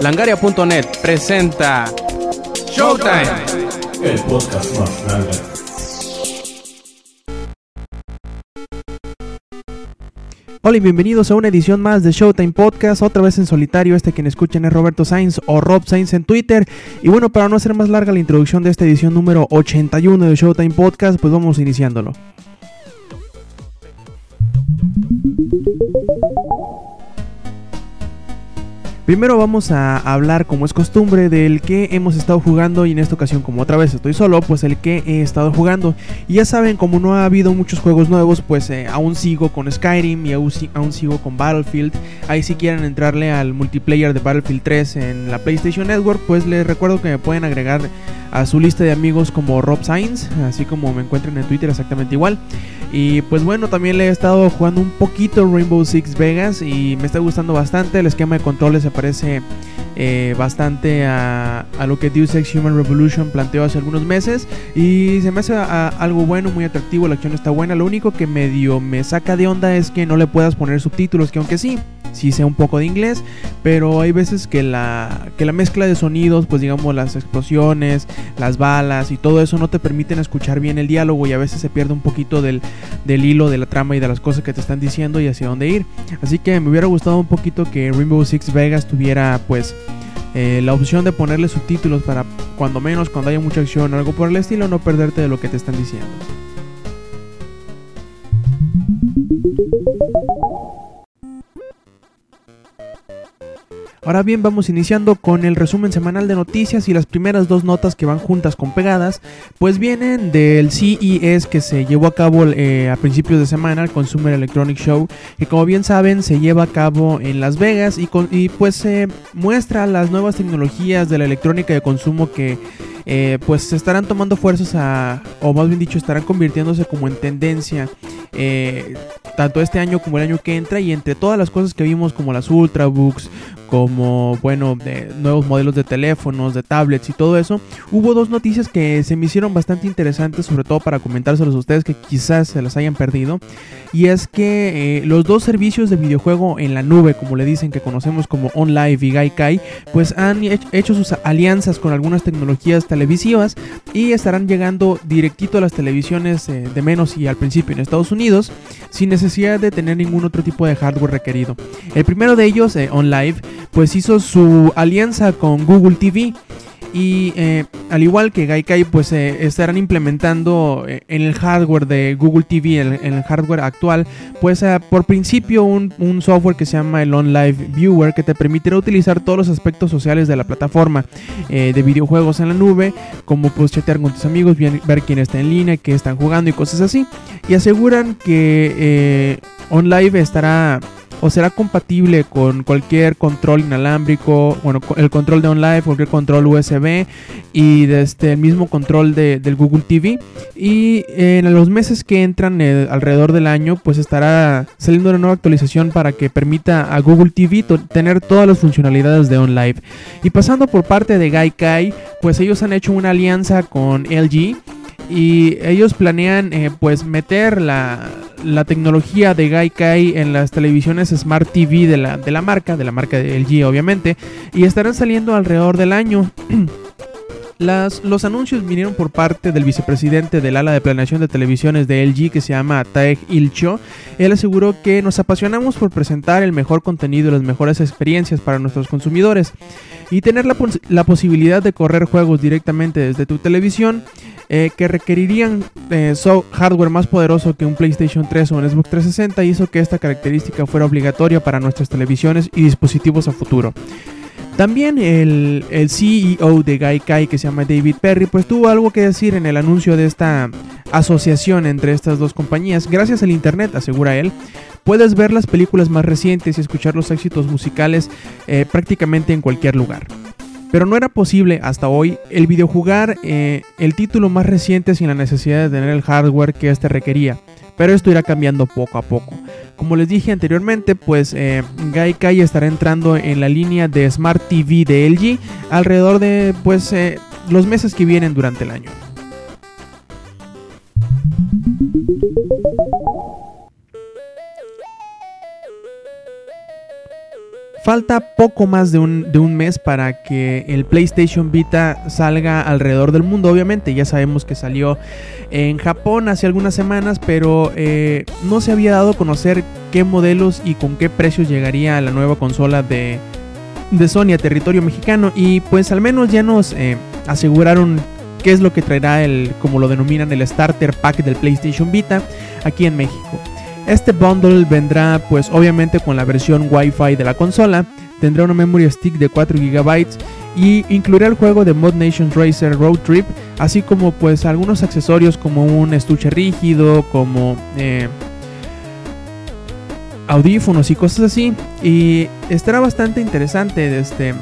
Langaria.net presenta Showtime, el podcast más grande. Hola y bienvenidos a una edición más de Showtime Podcast, otra vez en solitario, este quien escuchen es Roberto Sainz o Rob Sainz en Twitter. Y bueno, para no hacer más larga la introducción de esta edición número 81 de Showtime Podcast, pues vamos iniciándolo. Primero vamos a hablar, como es costumbre, del que hemos estado jugando y en esta ocasión, como otra vez estoy solo, pues el que he estado jugando. Y ya saben, como no ha habido muchos juegos nuevos, pues eh, aún sigo con Skyrim y aún, sigo con Battlefield. Ahí si quieren entrarle al multiplayer de Battlefield 3 en la PlayStation Network, pues les recuerdo que me pueden agregar a su lista de amigos como Rob Sainz, así como me encuentran en Twitter exactamente igual. Y pues bueno, también le he estado jugando un poquito Rainbow Six Vegas y me está gustando bastante. El esquema de controles parece eh, bastante a, lo que Deus Ex Human Revolution planteó hace algunos meses. Y se me hace algo bueno, muy atractivo. La acción está buena. Lo único que medio me saca de onda es que no le puedas poner subtítulos, que aunque sí, sí sé un poco de inglés, pero hay veces que la, que la mezcla de sonidos, pues digamos las explosiones, las balas y todo eso no te permiten escuchar bien el diálogo y a veces se pierde un poquito del, del hilo de la trama y de las cosas que te están diciendo y hacia dónde ir. Así que me hubiera gustado un poquito que Rainbow Six Vegas tuviera pues... Eh, la opción de ponerle subtítulos para cuando menos cuando haya mucha acción o algo por el estilo no perderte de lo que te están diciendo. Ahora bien, vamos iniciando con el resumen semanal de noticias y las primeras dos notas que van juntas con pegadas, pues vienen del CES que se llevó a cabo eh, a principios de semana, el Consumer Electronic Show, que como bien saben se lleva a cabo en Las Vegas y, y pues se muestra las nuevas tecnologías de la electrónica de consumo que eh, pues estarán tomando fuerzas a, o más bien dicho, estarán convirtiéndose como en tendencia eh, tanto este año como el año que entra y entre todas las cosas que vimos como las ultrabooks, como bueno, de nuevos modelos de teléfonos, de tablets y todo eso, hubo dos noticias que se me hicieron bastante interesantes, sobre todo para comentárselos a ustedes que quizás se las hayan perdido. Y es que eh, los dos servicios de videojuego en la nube, como le dicen que conocemos como OnLive y Gaikai, pues han hecho sus alianzas con algunas tecnologías televisivas y estarán llegando directito a las televisiones eh, de menos y al principio en Estados Unidos sin necesidad de tener ningún otro tipo de hardware requerido. El primero de ellos, eh, OnLive, pues hizo su alianza con Google TV. Y eh, al igual que Gaikai, pues eh, estarán implementando eh, en el hardware de Google TV, en, el hardware actual, pues por principio un, software que se llama el OnLive Viewer, que te permitirá utilizar todos los aspectos sociales de la plataforma de videojuegos en la nube, como pues chatear con tus amigos, ver quién está en línea, qué están jugando y cosas así. Y aseguran que OnLive estará o será compatible con cualquier control inalámbrico, bueno, el control de OnLive, cualquier control USB y desde el este mismo control de, del Google TV. Y en los meses que entran eh, alrededor del año, pues estará saliendo una nueva actualización para que permita a Google TV tener todas las funcionalidades de OnLive. Y pasando por parte de Gaikai, pues ellos han hecho una alianza con LG y ellos planean eh, pues meter la, tecnología de Gaikai en las televisiones Smart TV de la, de la marca, de la marca de LG obviamente, y estarán saliendo alrededor del año. Las, los anuncios vinieron por parte del vicepresidente del ala de planeación de televisiones de LG que se llama Taeg Ilcho. Él aseguró que nos apasionamos por presentar el mejor contenido y las mejores experiencias para nuestros consumidores y tener la, posibilidad de correr juegos directamente desde tu televisión eh, que requerirían eh, hardware más poderoso que un PlayStation 3 o un Xbox 360 hizo que esta característica fuera obligatoria para nuestras televisiones y dispositivos a futuro. También el, CEO de Gaikai, que se llama David Perry, pues tuvo algo que decir en el anuncio de esta asociación entre estas dos compañías. Gracias al Internet, asegura él, puedes ver las películas más recientes y escuchar los éxitos musicales eh, prácticamente en cualquier lugar. Pero no era posible hasta hoy el videojugar eh, el título más reciente sin la necesidad de tener el hardware que éste requería. Pero esto irá cambiando poco a poco. Como les dije anteriormente, pues eh, Gaikai estará entrando en la línea de Smart TV de LG alrededor de pues eh, los meses que vienen durante el año. Falta poco más de un, de un, mes para que el PlayStation Vita salga alrededor del mundo. Obviamente, ya sabemos que salió en Japón hace algunas semanas, pero eh, no se había dado a conocer qué modelos y con qué precios llegaría la nueva consola de, de Sony a territorio mexicano. Y pues al menos ya nos eh, aseguraron qué es lo que traerá el, como lo denominan, el starter pack del PlayStation Vita aquí en México. Este bundle vendrá pues obviamente con la versión Wi-Fi de la consola, tendrá una memory stick de 4 GB y incluirá el juego de Mod Nations Racer Road Trip, así como pues algunos accesorios como un estuche rígido, como eh, audífonos y cosas así. Y estará bastante interesante este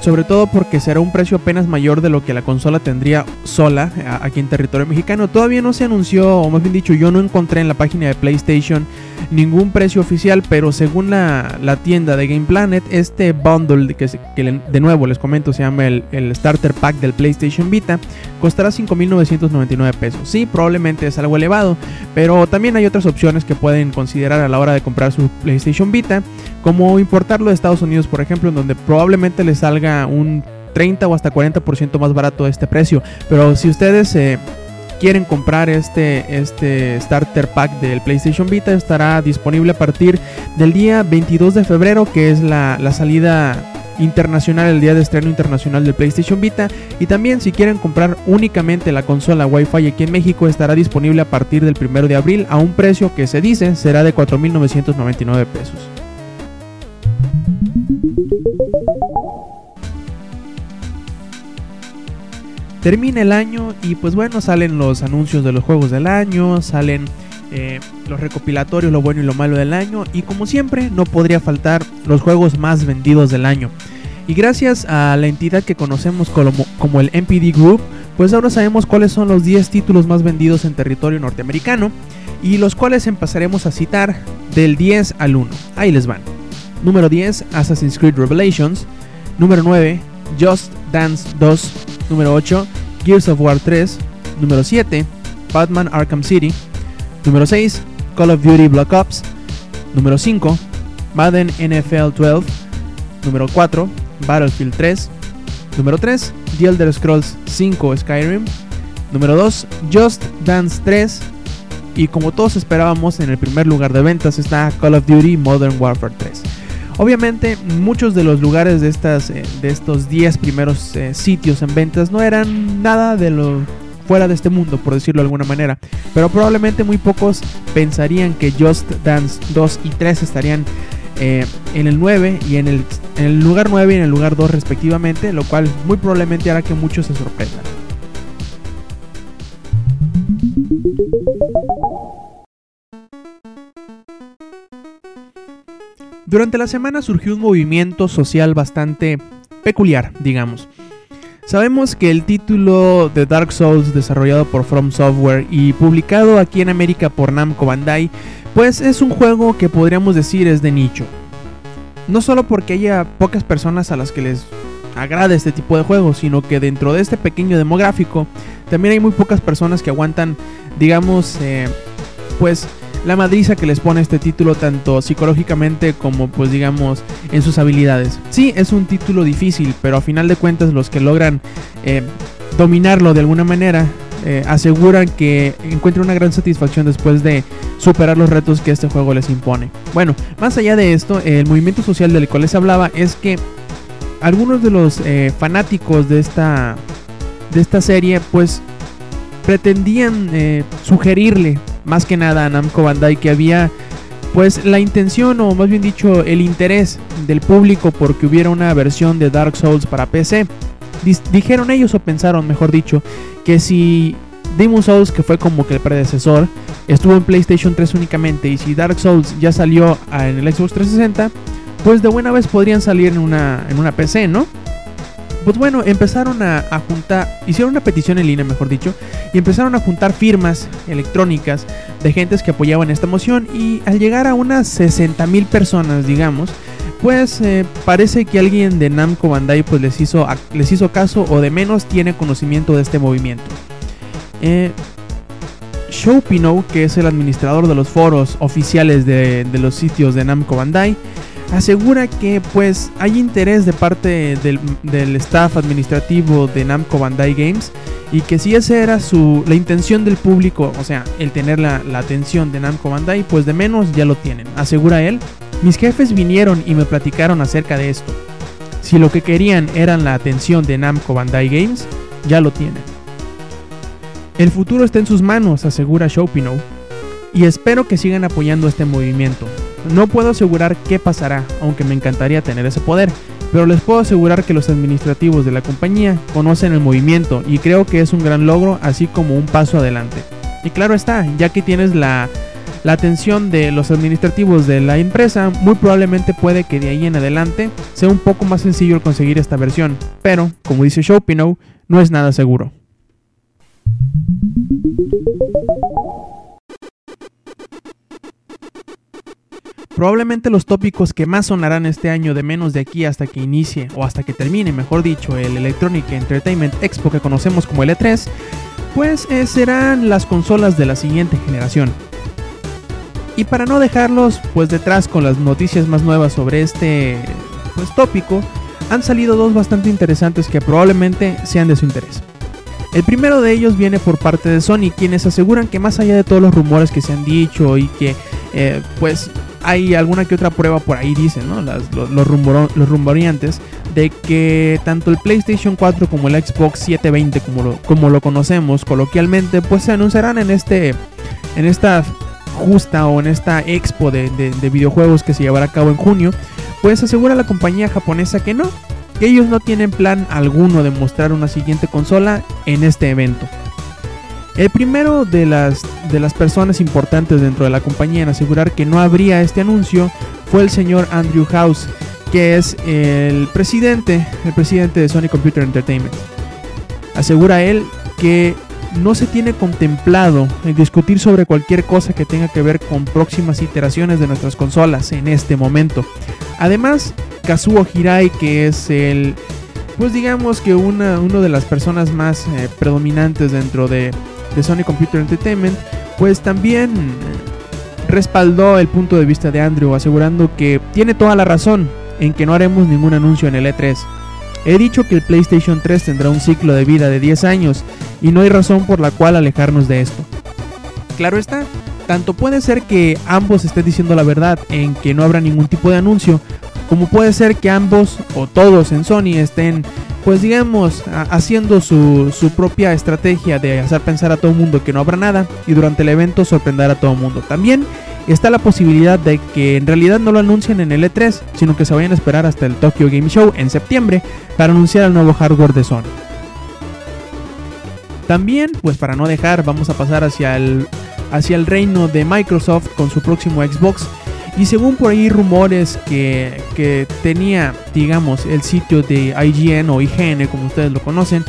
sobre todo porque será un precio apenas mayor de lo que la consola tendría sola aquí en territorio mexicano. Todavía no se anunció, o más bien dicho, yo no encontré en la página de PlayStation ningún precio oficial, pero según la, tienda de Game Planet, este bundle que, que, de nuevo les comento se llama el, el Starter Pack del PlayStation Vita, costará 5.999 pesos. Sí, probablemente es algo elevado, pero también hay otras opciones que pueden considerar a la hora de comprar su PlayStation Vita, como importarlo de Estados Unidos, por ejemplo, en donde probablemente les salga un 30 o hasta 40% más barato este precio. Pero si ustedes eh, quieren comprar este, este starter pack del PlayStation Vita, estará disponible a partir del día 22 de febrero, que es la, la salida internacional, el día de estreno internacional del PlayStation Vita. Y también si quieren comprar únicamente la consola Wi-Fi aquí en México, estará disponible a partir del 1 de abril a un precio que se dice será de 4.999 pesos. Termina el año y pues bueno, salen los anuncios de los juegos del año, salen eh, los recopilatorios, lo bueno y lo malo del año y como siempre no podría faltar los juegos más vendidos del año. Y gracias a la entidad que conocemos como, como el MPD Group, pues ahora sabemos cuáles son los 10 títulos más vendidos en territorio norteamericano y los cuales empezaremos a citar del 10 al 1. Ahí les van. Número 10, Assassin's Creed Revelations. Número 9, Just Dance 2 Número 8, Gears of War 3. Número 7, Batman Arkham City. Número 6, Call of Duty Black Ops. Número 5, Madden NFL 12. Número 4, Battlefield 3. Número 3, The Elder Scrolls 5 Skyrim. Número 2, Just Dance 3. Y como todos esperábamos, en el primer lugar de ventas está Call of Duty Modern Warfare 3. Obviamente muchos de los lugares de, estas, eh, de estos 10 primeros eh, sitios en ventas no eran nada de lo fuera de este mundo, por decirlo de alguna manera. Pero probablemente muy pocos pensarían que Just Dance 2 y 3 estarían eh, en el 9 y en el, en el lugar 9 y en el lugar 2 respectivamente, lo cual muy probablemente hará que muchos se sorprendan. Durante la semana surgió un movimiento social bastante peculiar, digamos. Sabemos que el título de Dark Souls desarrollado por From Software y publicado aquí en América por Namco Bandai, pues es un juego que podríamos decir es de nicho. No solo porque haya pocas personas a las que les agrade este tipo de juegos, sino que dentro de este pequeño demográfico también hay muy pocas personas que aguantan, digamos, eh, pues la madriza que les pone este título tanto psicológicamente como pues digamos en sus habilidades. Sí, es un título difícil, pero a final de cuentas los que logran eh, dominarlo de alguna manera eh, aseguran que encuentran una gran satisfacción después de superar los retos que este juego les impone. Bueno, más allá de esto, el movimiento social del cual les hablaba es que algunos de los eh, fanáticos de esta, de esta serie pues pretendían sugerirle más que nada a Namco Bandai que había pues la intención o más bien dicho el interés del público porque hubiera una versión de Dark Souls para PC. dijeron ellos o pensaron, mejor dicho, que si Demon Souls, que fue como que el predecesor, estuvo en PlayStation 3 únicamente y si Dark Souls ya salió en el Xbox 360, pues de buena vez podrían salir en una, en una PC, ¿no? Pues bueno, empezaron a, juntar, hicieron una petición en línea, mejor dicho, y empezaron a juntar firmas electrónicas de gentes que apoyaban esta moción y al llegar a unas 60 mil personas, digamos, pues eh, parece que alguien de Namco Bandai pues les hizo, les hizo caso o de menos tiene conocimiento de este movimiento. Eh, Showpino, que es el administrador de los foros oficiales de, de los sitios de Namco Bandai, asegura que pues hay interés de parte del, staff administrativo de Namco Bandai Games y que si esa era su, la intención del público, o sea, el tener la, la atención de Namco Bandai, pues de menos ya lo tienen, asegura él. Mis jefes vinieron y me platicaron acerca de esto. Si lo que querían eran la atención de Namco Bandai Games, ya lo tienen. El futuro está en sus manos, asegura Showpino, y espero que sigan apoyando este movimiento. No puedo asegurar qué pasará, aunque me encantaría tener ese poder, pero les puedo asegurar que los administrativos de la compañía conocen el movimiento y creo que es un gran logro, así como un paso adelante. Y claro está, ya que tienes la, la atención de los administrativos de la empresa, muy probablemente puede que de ahí en adelante sea un poco más sencillo el conseguir esta versión, pero, como dice Showpino, no es nada seguro. Probablemente los tópicos que más sonarán este año de menos de aquí hasta que inicie o hasta que termine, mejor dicho, el Electronic Entertainment Expo que conocemos como el E3, pues eh, serán las consolas de la siguiente generación. Y para no dejarlos pues detrás con las noticias más nuevas sobre este pues tópico, han salido dos bastante interesantes que probablemente sean de su interés. El primero de ellos viene por parte de Sony, quienes aseguran que más allá de todos los rumores que se han dicho y que eh, pues hay alguna que otra prueba por ahí, dicen, ¿no? Las, los, los, de que tanto el PlayStation 4 como el Xbox 720, como lo, conocemos coloquialmente, pues se anunciarán en, este, en esta justa o en esta expo de, de, de videojuegos que se llevará a cabo en junio, pues asegura la compañía japonesa que no, que ellos no tienen plan alguno de mostrar una siguiente consola en este evento. El primero de las, de las personas importantes dentro de la compañía en asegurar que no habría este anuncio fue el señor Andrew House, que es el presidente, el presidente de Sony Computer Entertainment. Asegura él que no se tiene contemplado el discutir sobre cualquier cosa que tenga que ver con próximas iteraciones de nuestras consolas en este momento. Además, Kazuo Hirai, que es el, pues digamos que una, una de las personas más eh, predominantes dentro de, de Sony Computer Entertainment, pues también respaldó el punto de vista de Andrew, asegurando que tiene toda la razón en que no haremos ningún anuncio en el E3. He dicho que el PlayStation 3 tendrá un ciclo de vida de 10 años y no hay razón por la cual alejarnos de esto. Claro está, tanto puede ser que ambos estén diciendo la verdad en que no habrá ningún tipo de anuncio, como puede ser que ambos o todos en Sony estén, pues digamos, haciendo su, su, propia estrategia de hacer pensar a todo el mundo que no habrá nada y durante el evento sorprender a todo el mundo. También está la posibilidad de que en realidad no lo anuncien en el E3, sino que se vayan a esperar hasta el Tokyo Game Show en septiembre para anunciar el nuevo hardware de Sony. También, pues para no dejar, vamos a pasar hacia el, hacia el reino de Microsoft con su próximo Xbox. Y según por ahí rumores que, que tenía, digamos, el sitio de IGN o IGN, como ustedes lo conocen,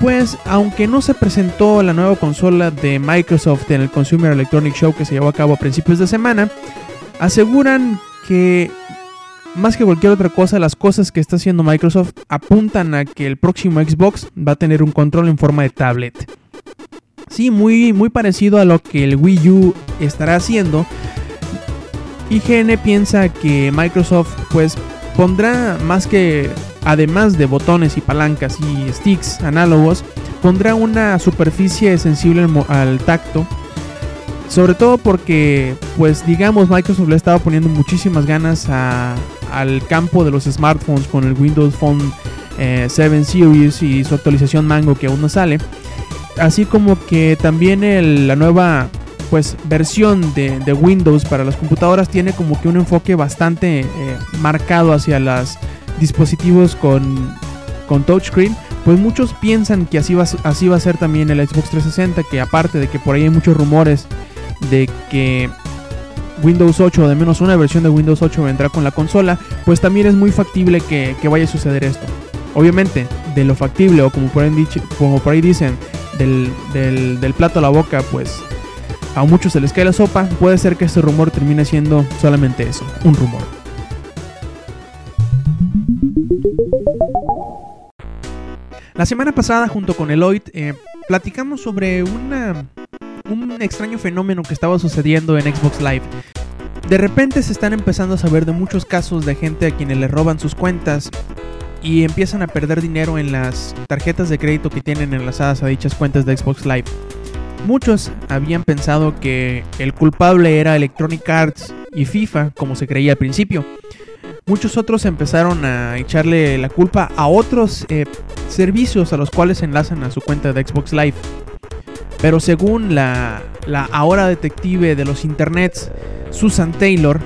pues aunque no se presentó la nueva consola de Microsoft en el Consumer Electronic Show que se llevó a cabo a principios de semana, aseguran que más que cualquier otra cosa, las cosas que está haciendo Microsoft apuntan a que el próximo Xbox va a tener un control en forma de tablet. Sí, muy, muy parecido a lo que el Wii U estará haciendo. IGN piensa que Microsoft pues pondrá más que además de botones y palancas y sticks análogos, pondrá una superficie sensible al, tacto sobre todo porque, pues digamos, Microsoft le ha estado poniendo muchísimas ganas a, al campo de los smartphones con el Windows Phone eh, 7 Series y su actualización Mango que aún no sale. Así como que también la nueva pues versión de, de, Windows para las computadoras tiene como que un enfoque bastante eh, marcado hacia los dispositivos con, con touchscreen. Pues muchos piensan que así va, así va a ser también el Xbox 360, que aparte de que por ahí hay muchos rumores de que Windows 8 o de menos una versión de Windows 8 vendrá con la consola, pues también es muy factible que, que vaya a suceder esto. Obviamente, de lo factible o como por ahí, dicho, como por ahí dicen, del, del, del, plato a la boca, pues a muchos se les cae la sopa, puede ser que este rumor termine siendo solamente eso, un rumor. La semana pasada junto con Eloyd eh, platicamos sobre un extraño fenómeno que estaba sucediendo en Xbox Live. De repente se están empezando a saber de muchos casos de gente a quienes le roban sus cuentas y empiezan a perder dinero en las tarjetas de crédito que tienen enlazadas a dichas cuentas de Xbox Live. Muchos habían pensado que el culpable era Electronic Arts y FIFA, como se creía al principio. Muchos otros empezaron a echarle la culpa a otros eh, servicios a los cuales enlazan a su cuenta de Xbox Live. Pero según la, la ahora detective de los internets, Susan Taylor,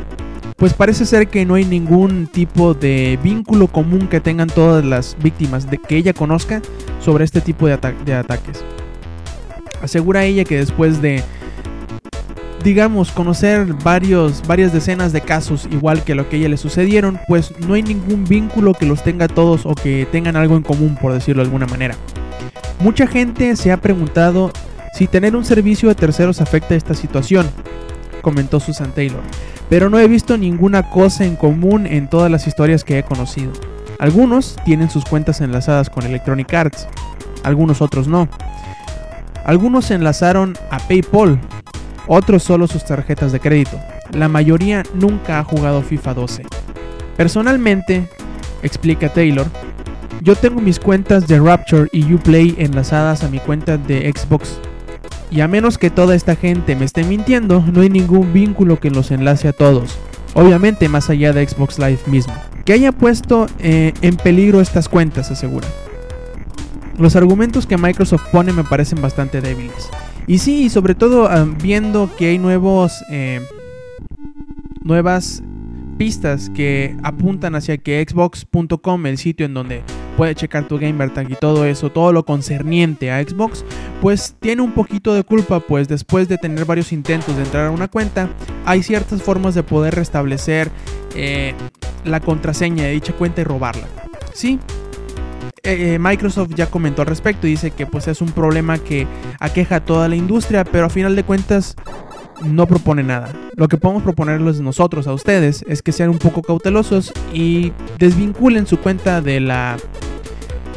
pues parece ser que no hay ningún tipo de vínculo común que tengan todas las víctimas de que ella conozca sobre este tipo de, de ataques. Asegura ella que después de, digamos, conocer varios, varias decenas de casos igual que lo que a ella le sucedieron, pues no hay ningún vínculo que los tenga todos o que tengan algo en común, por decirlo de alguna manera. Mucha gente se ha preguntado si tener un servicio de terceros afecta esta situación, comentó Susan Taylor, pero no he visto ninguna cosa en común en todas las historias que he conocido. Algunos tienen sus cuentas enlazadas con Electronic Arts, algunos otros no. Algunos se enlazaron a PayPal, otros solo sus tarjetas de crédito. La mayoría nunca ha jugado FIFA 12. Personalmente, explica Taylor, yo tengo mis cuentas de Rapture y Uplay enlazadas a mi cuenta de Xbox. Y a menos que toda esta gente me esté mintiendo, no hay ningún vínculo que los enlace a todos. Obviamente más allá de Xbox Live mismo. Que haya puesto eh, en peligro estas cuentas, asegura. Los argumentos que Microsoft pone me parecen bastante débiles. Y sí, sobre todo ah, viendo que hay nuevos, eh, nuevas pistas que apuntan hacia que Xbox.com, el sitio en donde puede checar tu gamer tag y todo eso, todo lo concerniente a Xbox, pues tiene un poquito de culpa, pues después de tener varios intentos de entrar a una cuenta, hay ciertas formas de poder restablecer eh, la contraseña de dicha cuenta y robarla. Sí, eh, eh, Microsoft ya comentó al respecto y dice que pues es un problema que aqueja a toda la industria, pero a final de cuentas no propone nada. Lo que podemos proponerles nosotros a ustedes es que sean un poco cautelosos y desvinculen su cuenta de la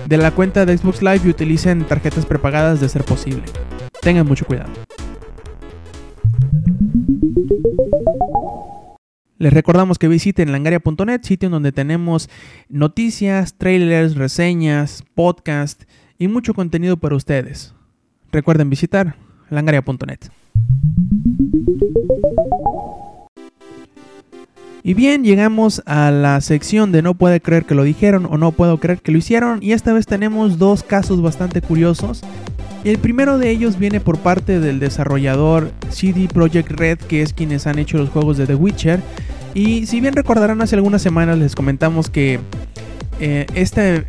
de la cuenta de Xbox Live y utilicen tarjetas prepagadas de ser posible. Tengan mucho cuidado. Les recordamos que visiten langaria.net, sitio en donde tenemos noticias, trailers, reseñas, podcast y mucho contenido para ustedes. Recuerden visitar langaria.net. Y bien, llegamos a la sección de no puede creer que lo dijeron o no puedo creer que lo hicieron. Y esta vez tenemos dos casos bastante curiosos. El primero de ellos viene por parte del desarrollador CD Projekt Red, que es quienes han hecho los juegos de The Witcher. Y si bien recordarán, hace algunas semanas les comentamos que eh, este,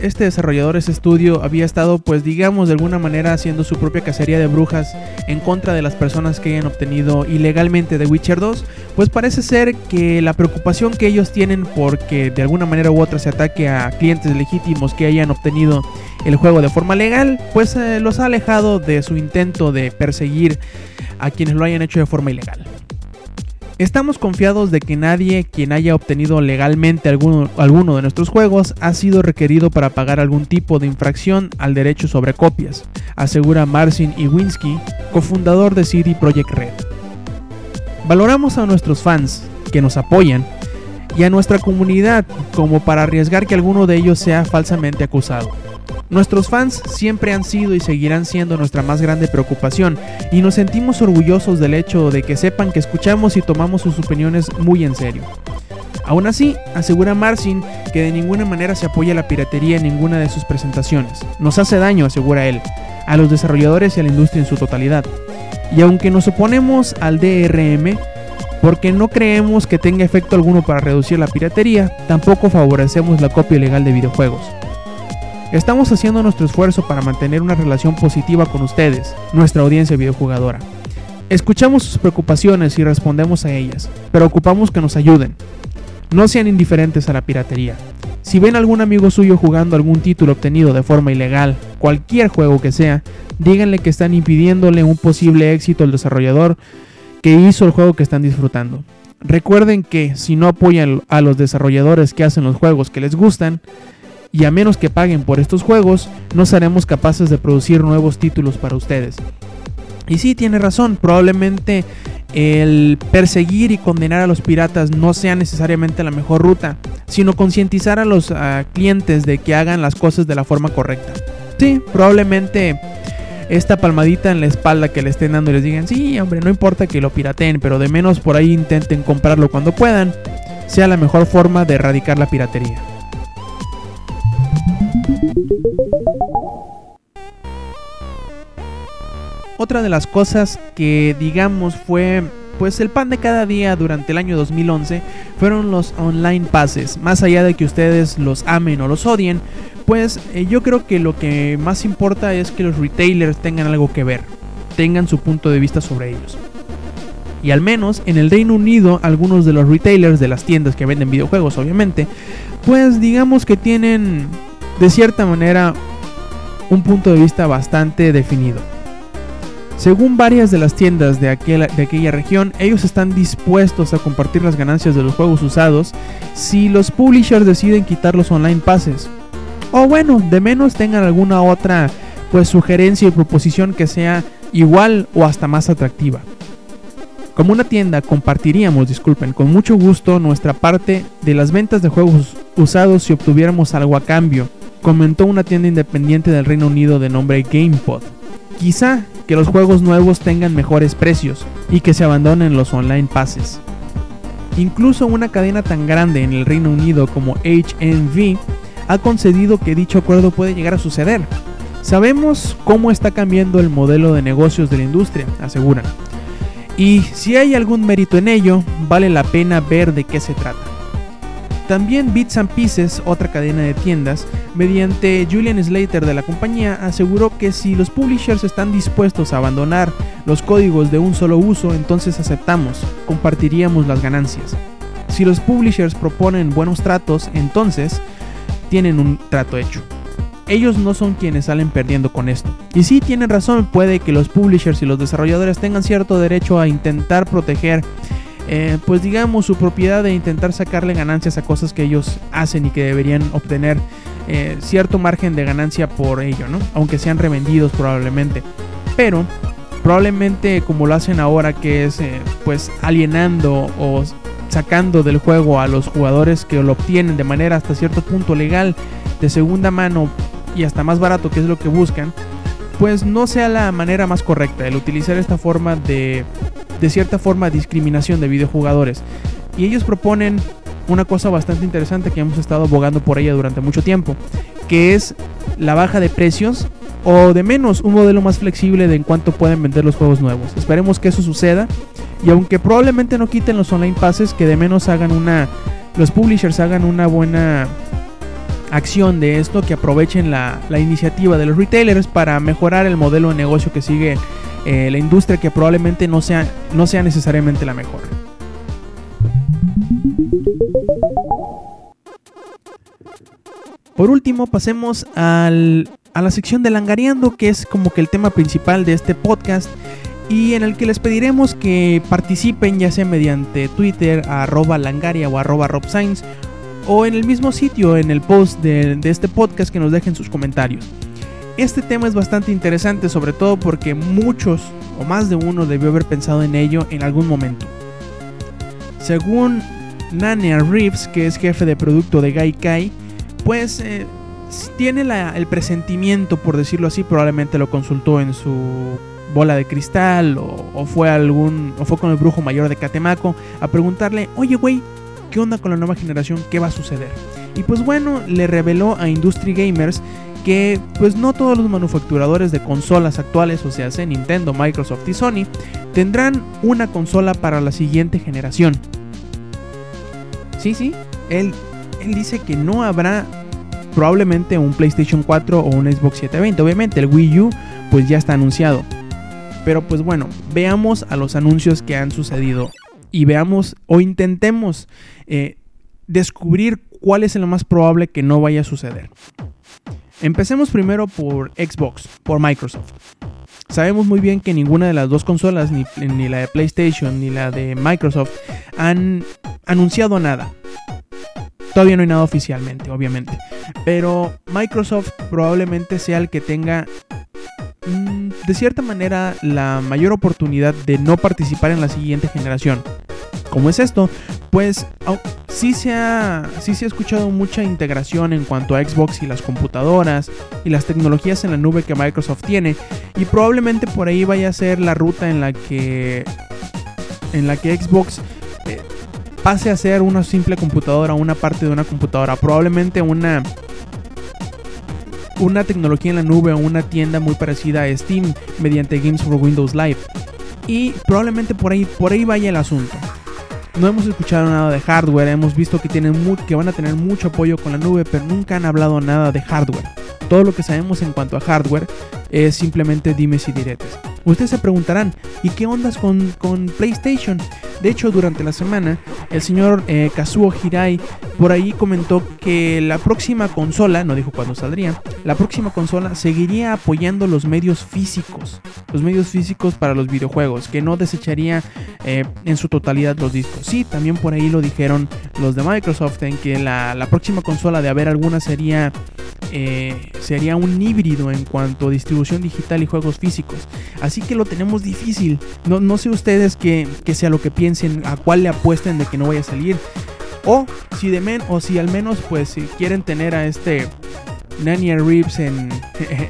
este desarrollador, ese estudio, había estado, pues digamos, de alguna manera haciendo su propia cacería de brujas en contra de las personas que hayan obtenido ilegalmente The Witcher 2. Pues parece ser que la preocupación que ellos tienen porque de alguna manera u otra se ataque a clientes legítimos que hayan obtenido el juego de forma legal, pues eh, los ha alejado de su intento de perseguir a quienes lo hayan hecho de forma ilegal. Estamos confiados de que nadie quien haya obtenido legalmente alguno, alguno, de nuestros juegos ha sido requerido para pagar algún tipo de infracción al derecho sobre copias, asegura Marcin Iwinski, cofundador de CD Projekt Red. Valoramos a nuestros fans, que nos apoyan, y a nuestra comunidad como para arriesgar que alguno de ellos sea falsamente acusado. Nuestros fans siempre han sido y seguirán siendo nuestra más grande preocupación y nos sentimos orgullosos del hecho de que sepan que escuchamos y tomamos sus opiniones muy en serio. Aún así, asegura Marcin que de ninguna manera se apoya la piratería en ninguna de sus presentaciones. Nos hace daño, asegura él, a los desarrolladores y a la industria en su totalidad. Y aunque nos oponemos al DRM, porque no creemos que tenga efecto alguno para reducir la piratería, tampoco favorecemos la copia ilegal de videojuegos. Estamos haciendo nuestro esfuerzo para mantener una relación positiva con ustedes, nuestra audiencia videojugadora. Escuchamos sus preocupaciones y respondemos a ellas, pero ocupamos que nos ayuden. No sean indiferentes a la piratería. Si ven algún amigo suyo jugando algún título obtenido de forma ilegal, cualquier juego que sea, díganle que están impidiéndole un posible éxito al desarrollador que hizo el juego que están disfrutando. Recuerden que si no apoyan a los desarrolladores que hacen los juegos que les gustan, y a menos que paguen por estos juegos, no seremos capaces de producir nuevos títulos para ustedes. Y sí, tiene razón, probablemente el perseguir y condenar a los piratas no sea necesariamente la mejor ruta, sino concientizar a los clientes de que hagan las cosas de la forma correcta. Sí, probablemente esta palmadita en la espalda que le estén dando y les digan, sí, hombre, no importa que lo pirateen, pero de menos por ahí intenten comprarlo cuando puedan, sea la mejor forma de erradicar la piratería. Otra de las cosas que digamos fue pues el pan de cada día durante el año 2011 fueron los online passes. Más allá de que ustedes los amen o los odien, pues eh, yo creo que lo que más importa es que los retailers tengan algo que ver, tengan su punto de vista sobre ellos. Y al menos en el Reino Unido, algunos de los retailers de las tiendas que venden videojuegos, obviamente, pues digamos que tienen de cierta manera un punto de vista bastante definido. Según varias de las tiendas de, aquella región, ellos están dispuestos a compartir las ganancias de los juegos usados si los publishers deciden quitar los online passes. O bueno, de menos tengan alguna otra pues sugerencia y proposición que sea igual o hasta más atractiva. Como una tienda compartiríamos, disculpen, con mucho gusto nuestra parte de las ventas de juegos usados si obtuviéramos algo a cambio, comentó una tienda independiente del Reino Unido de nombre GamePod. Quizá que los juegos nuevos tengan mejores precios y que se abandonen los online passes. Incluso una cadena tan grande en el Reino Unido como HMV ha concedido que dicho acuerdo puede llegar a suceder. Sabemos cómo está cambiando el modelo de negocios de la industria, aseguran. Y si hay algún mérito en ello, vale la pena ver de qué se trata. También Bits and Pieces, otra cadena de tiendas, mediante Julian Slater de la compañía, aseguró que si los publishers están dispuestos a abandonar los códigos de un solo uso, entonces aceptamos, compartiríamos las ganancias. Si los publishers proponen buenos tratos, entonces tienen un trato hecho. Ellos no son quienes salen perdiendo con esto. Y sí tienen razón, puede que los publishers y los desarrolladores tengan cierto derecho a intentar proteger eh, pues digamos, su propiedad de intentar sacarle ganancias a cosas que ellos hacen y que deberían obtener eh, cierto margen de ganancia por ello, ¿no? Aunque sean revendidos probablemente. Pero probablemente como lo hacen ahora, que es eh, pues alienando o sacando del juego a los jugadores que lo obtienen de manera hasta cierto punto legal, de segunda mano y hasta más barato, que es lo que buscan, pues no sea la manera más correcta el utilizar esta forma de de cierta forma discriminación de videojugadores. Y ellos proponen una cosa bastante interesante que hemos estado abogando por ella durante mucho tiempo, que es la baja de precios o de menos un modelo más flexible de en cuánto pueden vender los juegos nuevos. Esperemos que eso suceda y aunque probablemente no quiten los online passes, que de menos hagan una los publishers hagan una buena acción de esto, que aprovechen la, la iniciativa de los retailers para mejorar el modelo de negocio que sigue eh, la industria que probablemente no sea, no sea necesariamente la mejor. Por último, pasemos a la sección de Langareando, que es como que el tema principal de este podcast y en el que les pediremos que participen ya sea mediante Twitter, arroba langaria o arroba robscience, o en el mismo sitio, en el post de este podcast, que nos dejen sus comentarios. Este tema es bastante interesante, sobre todo porque muchos o más de uno debió haber pensado en ello en algún momento. Según Nania Reeves, que es jefe de producto de Gaikai, pues eh, tiene el presentimiento, por decirlo así, probablemente lo consultó en su bola de cristal o, fue algún o fue con el brujo mayor de Catemaco a preguntarle, oye güey, ¿qué onda con la nueva generación? ¿Qué va a suceder? Y pues bueno, le reveló a Industry Gamers que pues no todos los manufacturadores de consolas actuales, o sea, Nintendo, Microsoft y Sony, tendrán una consola para la siguiente generación. Sí, sí, él, él dice que no habrá probablemente un PlayStation 4 o un Xbox 720. Obviamente el Wii U pues ya está anunciado. Pero pues bueno, veamos a los anuncios que han sucedido y veamos o intentemos eh, descubrir cuál es lo más probable que no vaya a suceder. Empecemos primero por Xbox, por Microsoft. Sabemos muy bien que ninguna de las dos consolas, ni, la de PlayStation ni la de Microsoft, han anunciado nada. Todavía no hay nada oficialmente, obviamente. Pero Microsoft probablemente sea el que tenga mm, de cierta manera la mayor oportunidad de no participar en la siguiente generación. ¿Cómo es esto? Pues sí se, ha, sí se ha escuchado mucha integración en cuanto a Xbox y las computadoras y las tecnologías en la nube que Microsoft tiene y probablemente por ahí vaya a ser la ruta en la que en la que Xbox eh, pase a ser una simple computadora, una parte de una computadora, probablemente una una tecnología en la nube o una tienda muy parecida a Steam mediante Games for Windows Live. Y probablemente por ahí, por ahí vaya el asunto. No hemos escuchado nada de hardware, hemos visto que, tienen que van a tener mucho apoyo con la nube, pero nunca han hablado nada de hardware. Todo lo que sabemos en cuanto a hardware es simplemente dimes y diretes. Ustedes se preguntarán, ¿y qué ondas con, con PlayStation? De hecho, durante la semana, el señor eh, Kazuo Hirai por ahí comentó que la próxima consola, no dijo cuándo saldría, la próxima consola seguiría apoyando los medios físicos, los medios físicos para los videojuegos, que no desecharía eh, en su totalidad los discos. Sí, también por ahí lo dijeron los de Microsoft, en que la, la próxima consola de haber alguna sería eh, sería un híbrido en cuanto a distribución digital y juegos físicos. Así que lo tenemos difícil. No, no sé ustedes que, sea lo que piensen, a cuál le apuesten de que no vaya a salir. O si de men, o si al menos pues si quieren tener a este Nanny Reeves en,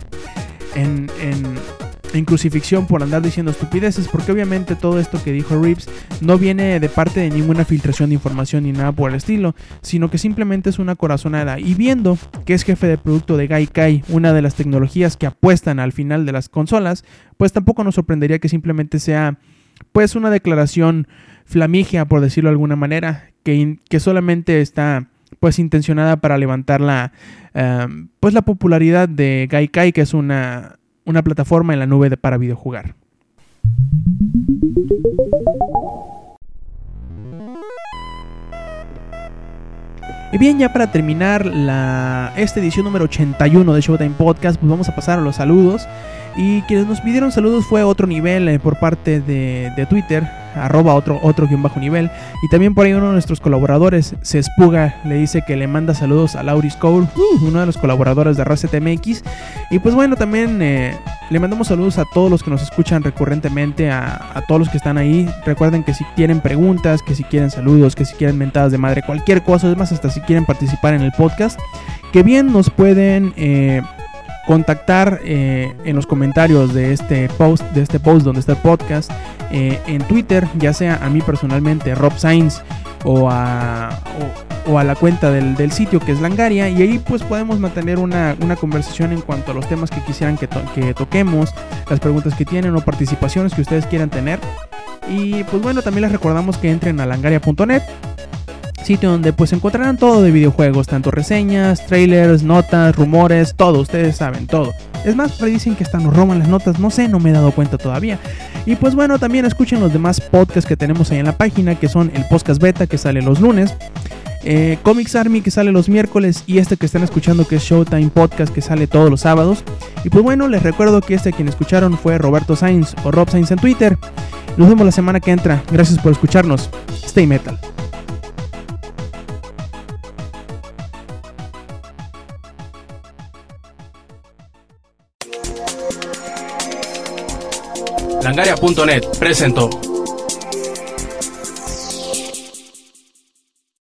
en, en en crucifixión por andar diciendo estupideces, porque obviamente todo esto que dijo Reeves no viene de parte de ninguna filtración de información ni nada por el estilo, sino que simplemente es una corazonada. Y viendo que es jefe de producto de Gaikai, una de las tecnologías que apuestan al final de las consolas, pues tampoco nos sorprendería que simplemente sea pues una declaración flamigia, por decirlo de alguna manera, que, que solamente está pues intencionada para levantar la eh, pues la popularidad de Gaikai, que es una una plataforma en la nube para videojugar. Y bien, ya para terminar la, esta edición número 81 de Showtime Podcast, pues vamos a pasar a los saludos. Y quienes nos pidieron saludos fue otro nivel eh, por parte de, de Twitter, arroba otro, otro guion bajo nivel. Y también por ahí uno de nuestros colaboradores, se espuga, le dice que le manda saludos a Lauris Cole, uh, uno de los colaboradores de RCTMX. Y pues bueno, también eh, le mandamos saludos a todos los que nos escuchan recurrentemente, a, a, todos los que están ahí. Recuerden que si tienen preguntas, que si quieren saludos, que si quieren mentadas de madre, cualquier cosa, es más, hasta si quieren participar en el podcast, que bien nos pueden... Eh, contactar eh, en los comentarios de este post, de este post donde está el podcast, eh, en Twitter, ya sea a mí personalmente, Rob Sainz, o a, o, a la cuenta del, sitio que es Langaria, y ahí pues podemos mantener una, conversación en cuanto a los temas que quisieran que, que toquemos, las preguntas que tienen o participaciones que ustedes quieran tener. Y pues bueno, también les recordamos que entren a langaria.net sitio donde pues encontrarán todo de videojuegos, tanto reseñas, trailers, notas, rumores, todo, ustedes saben, todo. Es más, por dicen que hasta nos roban las notas, no sé, no me he dado cuenta todavía. Y pues bueno, también escuchen los demás podcasts que tenemos ahí en la página, que son el podcast beta que sale los lunes. Eh, Comics Army que sale los miércoles y este que están escuchando que es Showtime Podcast que sale todos los sábados. Y pues bueno, les recuerdo que este quien escucharon fue Roberto Sainz o Rob Sainz en Twitter. Nos vemos la semana que entra. Gracias por escucharnos. Stay metal. Langaria.net presentó.